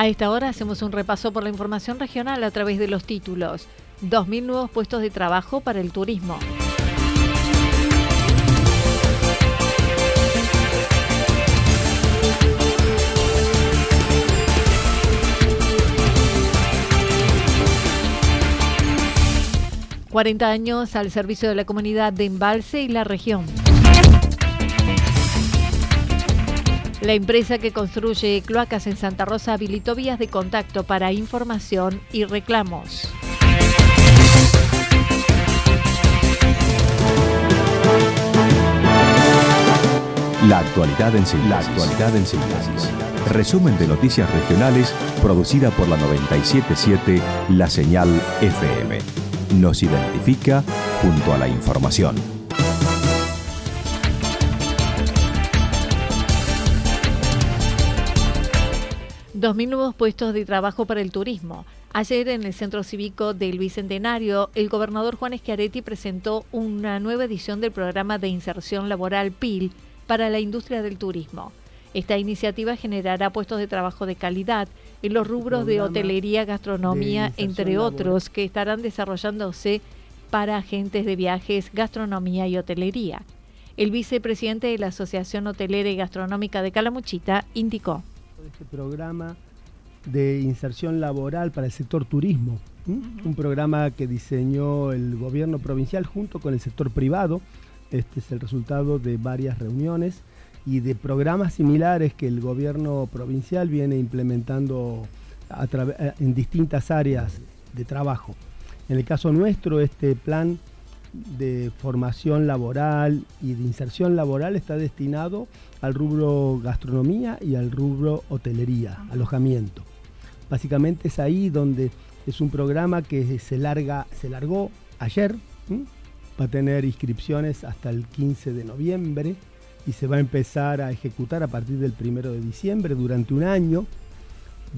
A esta hora hacemos un repaso por la información regional a través de los títulos. 2.000 nuevos puestos de trabajo para el turismo. 40 años al servicio de la comunidad de Embalse y la región. La empresa que construye cloacas en Santa Rosa habilitó vías de contacto para información y reclamos. La actualidad en síntesis. Resumen de noticias regionales producida por la 977 La Señal FM nos identifica junto a la información. Dos mil nuevos puestos de trabajo para el turismo. Ayer en el Centro Cívico del Bicentenario, el gobernador Juan Schiaretti presentó una nueva edición del programa de inserción laboral PIL para la industria del turismo. Esta iniciativa generará puestos de trabajo de calidad en los rubros de hotelería, gastronomía, entre otros, que estarán desarrollándose para agentes de viajes, gastronomía y hotelería. El vicepresidente de la Asociación Hotelera y Gastronómica de Calamuchita indicó. Este programa de inserción laboral para el sector turismo, un programa que diseñó el gobierno provincial junto con el sector privado. Este es el resultado de varias reuniones y de programas similares que el gobierno provincial viene implementando eh, en distintas áreas de trabajo. En el caso nuestro, este plan de formación laboral y de inserción laboral está destinado al rubro gastronomía y al rubro hotelería, alojamiento. Básicamente es ahí donde es un programa que se, larga, se largó ayer, va a tener inscripciones hasta el 15 de noviembre y se va a empezar a ejecutar a partir del primero de diciembre durante un año.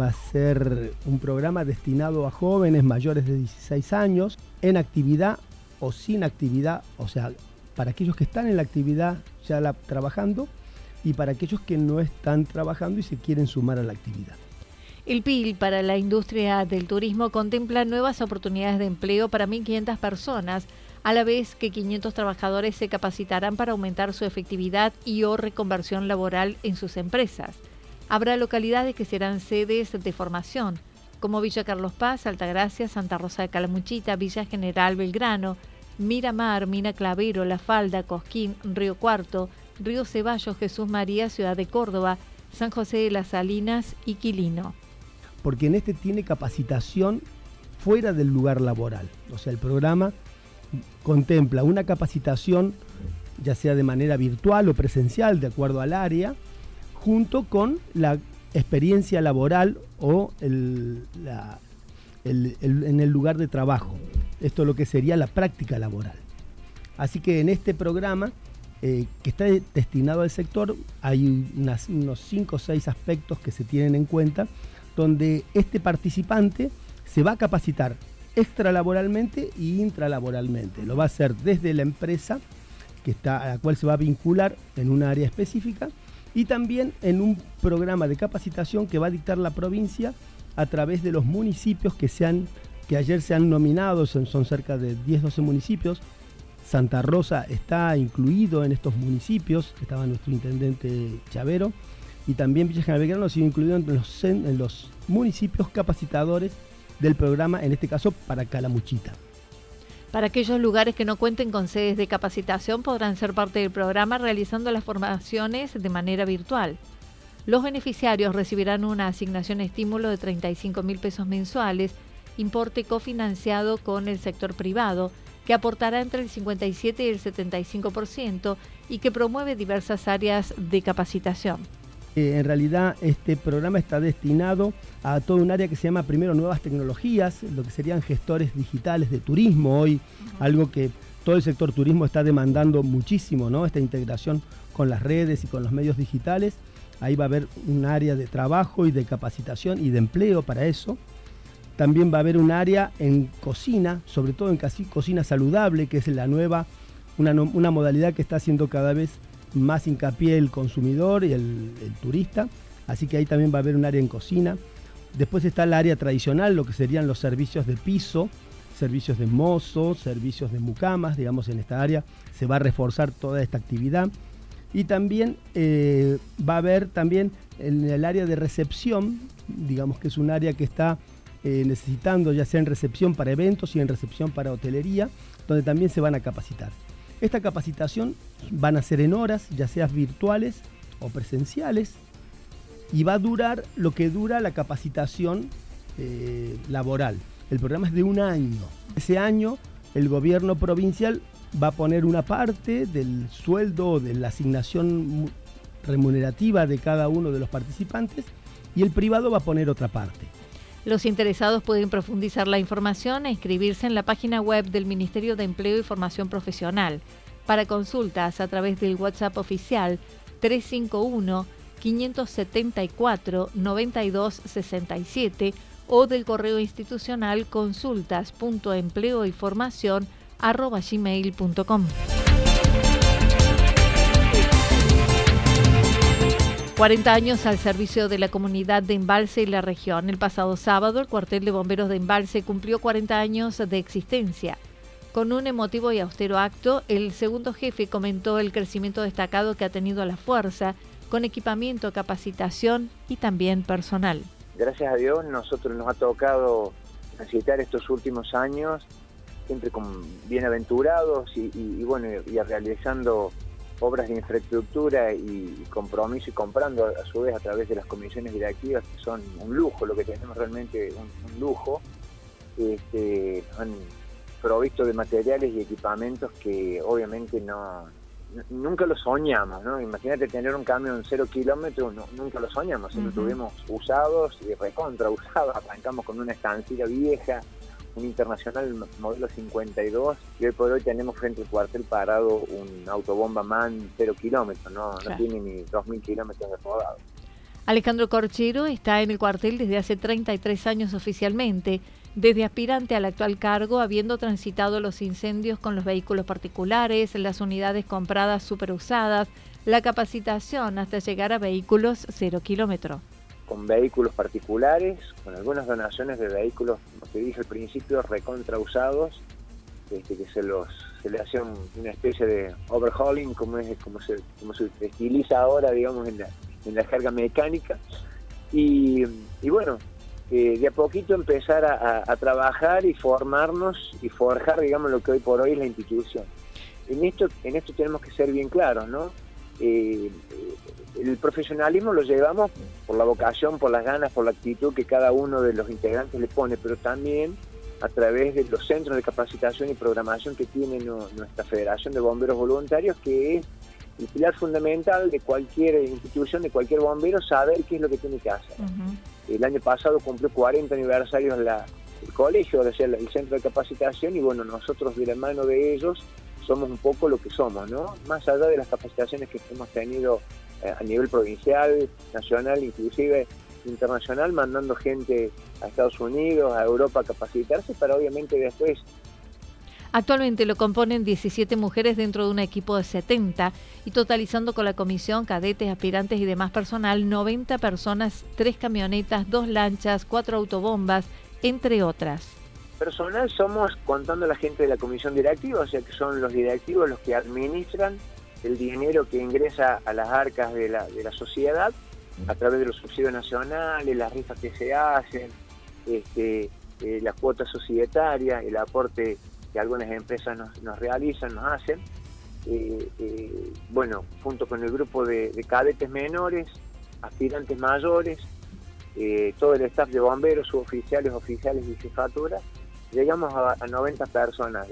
Va a ser un programa destinado a jóvenes mayores de 16 años en actividad o sin actividad, o sea, para aquellos que están en la actividad ya la, trabajando y para aquellos que no están trabajando y se quieren sumar a la actividad. El PIL para la industria del turismo contempla nuevas oportunidades de empleo para 1.500 personas a la vez que 500 trabajadores se capacitarán para aumentar su efectividad y o reconversión laboral en sus empresas. Habrá localidades que serán sedes de formación, como Villa Carlos Paz, Altagracia, Santa Rosa de Calamuchita, Villa General Belgrano, Miramar, Mina Clavero, La Falda, Cosquín, Río Cuarto, Río Ceballos, Jesús María, Ciudad de Córdoba, San José de las Salinas y Quilino. Porque en este tiene capacitación fuera del lugar laboral. O sea, el programa contempla una capacitación, ya sea de manera virtual o presencial, de acuerdo al área, junto con la experiencia laboral o en el lugar de trabajo. Esto es lo que sería la práctica laboral. Así que en este programa, eh, que está destinado al sector, hay unos 5 o 6 aspectos que se tienen en cuenta, donde este participante se va a capacitar extralaboralmente y intralaboralmente. Lo va a hacer desde la empresa que está, a la cual se va a vincular en un área específica y también en un programa de capacitación que va a dictar la provincia a través de los municipios que, que ayer se han nominado, son, cerca de 10-12 municipios Santa Rosa está incluido en estos municipios, estaba nuestro intendente Chavero, y también Villa General ha sido incluido en los, en los municipios capacitadores del programa, en este caso para Calamuchita. Para aquellos lugares que no cuenten con sedes de capacitación podrán ser parte del programa realizando las formaciones de manera virtual. Los beneficiarios recibirán una asignación estímulo de 35 mil pesos mensuales, importe cofinanciado con el sector privado, que aportará entre el 57 y el 75% y que promueve diversas áreas de capacitación. Eh, en realidad este programa está destinado a todo un área que se llama primero nuevas tecnologías, lo que serían gestores digitales de turismo hoy, algo que todo el sector turismo está demandando muchísimo, ¿no? Esta integración con las redes y con los medios digitales. Ahí va a haber un área de trabajo y de capacitación y de empleo para eso. También va a haber un área en cocina, sobre todo en cocina saludable, que es la nueva, una, modalidad que está haciendo cada vez más hincapié el consumidor y el, turista, así que ahí también va a haber un área en cocina. Después está el área tradicional, lo que serían los servicios de piso, servicios de mozo, servicios de mucamas, digamos en esta área se va a reforzar toda esta actividad. Y también eh, va a haber también en el área de recepción, digamos que es un área que está eh, necesitando ya sea en recepción para eventos y en recepción para hotelería, donde también se van a capacitar. Esta capacitación van a ser en horas, ya sea virtuales o presenciales, y va a durar lo que dura la capacitación eh, laboral. El programa es de un año. Ese año el gobierno provincial va a poner una parte del sueldo, de la asignación remunerativa de cada uno de los participantes y el privado va a poner otra parte. Los interesados pueden profundizar la información e inscribirse en la página web del Ministerio de Empleo y Formación Profesional. Para consultas a través del WhatsApp oficial 351 574 9267 o del correo institucional consultas.empleoyformación.com. 40 años al servicio de la comunidad de Embalse y la región. El pasado sábado, el cuartel de bomberos de Embalse cumplió 40 años de existencia. Con un emotivo y austero acto, el segundo jefe comentó el crecimiento destacado que ha tenido la fuerza, con equipamiento, capacitación y también personal. Gracias a Dios, nosotros nos ha tocado transitar estos últimos años siempre con bienaventurados y, y bueno, y realizando obras de infraestructura y, compromiso y comprando a, su vez a través de las comisiones directivas, que son un lujo, lo que tenemos realmente un, lujo, este, han provisto de materiales y equipamientos que obviamente no, nunca lo soñamos, ¿no? Imagínate tener un camión cero kilómetros, nunca lo soñamos, siempre tuvimos usados y recontra usados, arrancamos con una estancia vieja, un internacional modelo 52 y hoy por hoy tenemos frente al cuartel parado un autobomba MAN 0 kilómetros, no, no tiene ni 2.000 kilómetros de rodado. Alejandro Corchero está en el cuartel desde hace 33 años oficialmente, desde aspirante al actual cargo, habiendo transitado los incendios con los vehículos particulares, las unidades compradas superusadas, la capacitación hasta llegar a vehículos 0 kilómetros con vehículos particulares, con algunas donaciones de vehículos, como te dije al principio, recontrausados, este, que se los se le hace una especie de overhauling, como es como se, como estiliza ahora, digamos, en la, en la jerga mecánica. Y, bueno, eh, de a poquito empezar a, trabajar y formarnos y forjar, digamos, lo que hoy por hoy es la institución. En esto, en esto tenemos que ser bien claros, ¿no? Eh, el profesionalismo lo llevamos por la vocación, por las ganas, por la actitud que cada uno de los integrantes le pone, pero también a través de los centros de capacitación y programación que tiene nuestra Federación de Bomberos Voluntarios, que es el pilar fundamental de cualquier institución, de cualquier bombero, saber qué es lo que tiene que hacer. El año pasado cumplió 40 aniversarios la, el colegio, o sea, el centro de capacitación, y bueno, nosotros de la mano de ellos somos un poco lo que somos, ¿no? Más allá de las capacitaciones que hemos tenido eh, a nivel provincial, nacional, inclusive internacional, mandando gente a Estados Unidos, a Europa a capacitarse para obviamente después Actualmente lo componen 17 mujeres dentro de un equipo de 70 y totalizando con la comisión, cadetes, aspirantes y demás personal, 90 personas, 3 camionetas, 2 lanchas, 4 autobombas, entre otras personal somos contando a la gente de la comisión directiva, o sea que son los directivos los que administran el dinero que ingresa a las arcas de la, de la sociedad a través de los subsidios nacionales, las rifas que se hacen, este, eh, la cuota societaria, el aporte que algunas empresas nos, realizan, nos hacen. Eh, eh, bueno, junto con el grupo de, cadetes menores, aspirantes mayores, todo el staff de bomberos, suboficiales, oficiales y jefaturas, llegamos a, 90 personas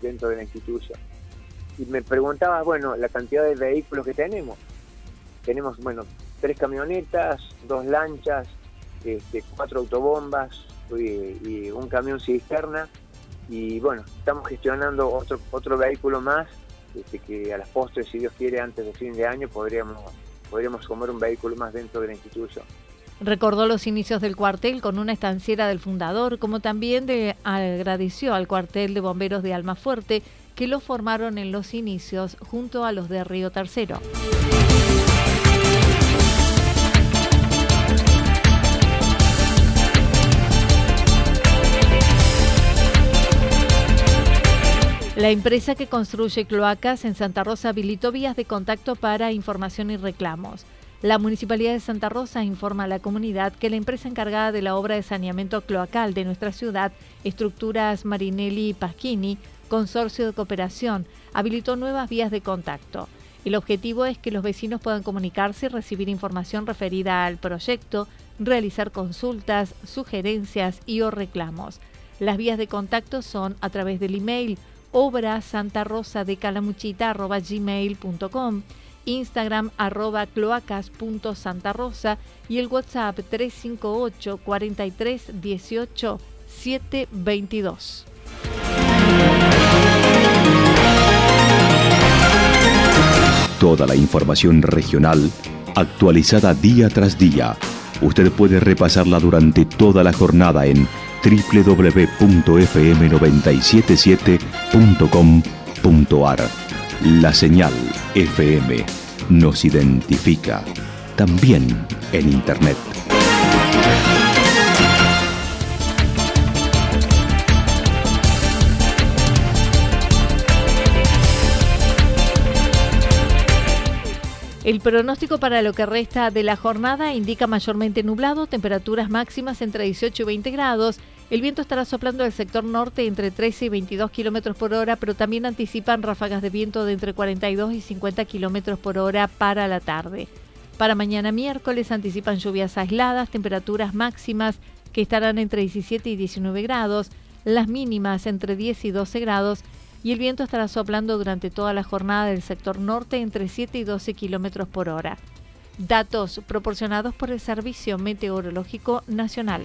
dentro de la institución. Y me preguntaba, bueno, la cantidad de vehículos que tenemos. Tenemos, bueno, tres camionetas, dos lanchas, este, cuatro autobombas y, un camión cisterna. Y bueno, estamos gestionando otro, otro vehículo más, este, que a las postres, si Dios quiere, antes de fin de año podríamos, podríamos comer un vehículo más dentro de la institución. Recordó los inicios del cuartel con una estanciera del fundador, como también de, agradeció al cuartel de bomberos de Almafuerte, que lo formaron en los inicios junto a los de Río Tercero. La empresa que construye cloacas en Santa Rosa habilitó vías de contacto para información y reclamos. La Municipalidad de Santa Rosa informa a la comunidad que la empresa encargada de la obra de saneamiento cloacal de nuestra ciudad, Estructuras Marinelli y Pasquini, Consorcio de Cooperación, habilitó nuevas vías de contacto. El objetivo es que los vecinos puedan comunicarse y recibir información referida al proyecto, realizar consultas, sugerencias y o reclamos. Las vías de contacto son a través del email obra Instagram arroba cloacas.santarosa y el WhatsApp 358 43 18 722. Toda la información regional actualizada día tras día. Usted puede repasarla durante toda la jornada en www.fm977.com.ar. La señal FM nos identifica también en Internet. El pronóstico para lo que resta de la jornada indica mayormente nublado, temperaturas máximas entre 18 y 20 grados. El viento estará soplando del sector norte entre 13 y 22 kilómetros por hora, pero también anticipan ráfagas de viento de entre 42 y 50 kilómetros por hora para la tarde. Para mañana miércoles anticipan lluvias aisladas, temperaturas máximas que estarán entre 17 y 19 grados, las mínimas entre 10 y 12 grados y el viento estará soplando durante toda la jornada del sector norte entre 7 y 12 kilómetros por hora. Datos proporcionados por el Servicio Meteorológico Nacional.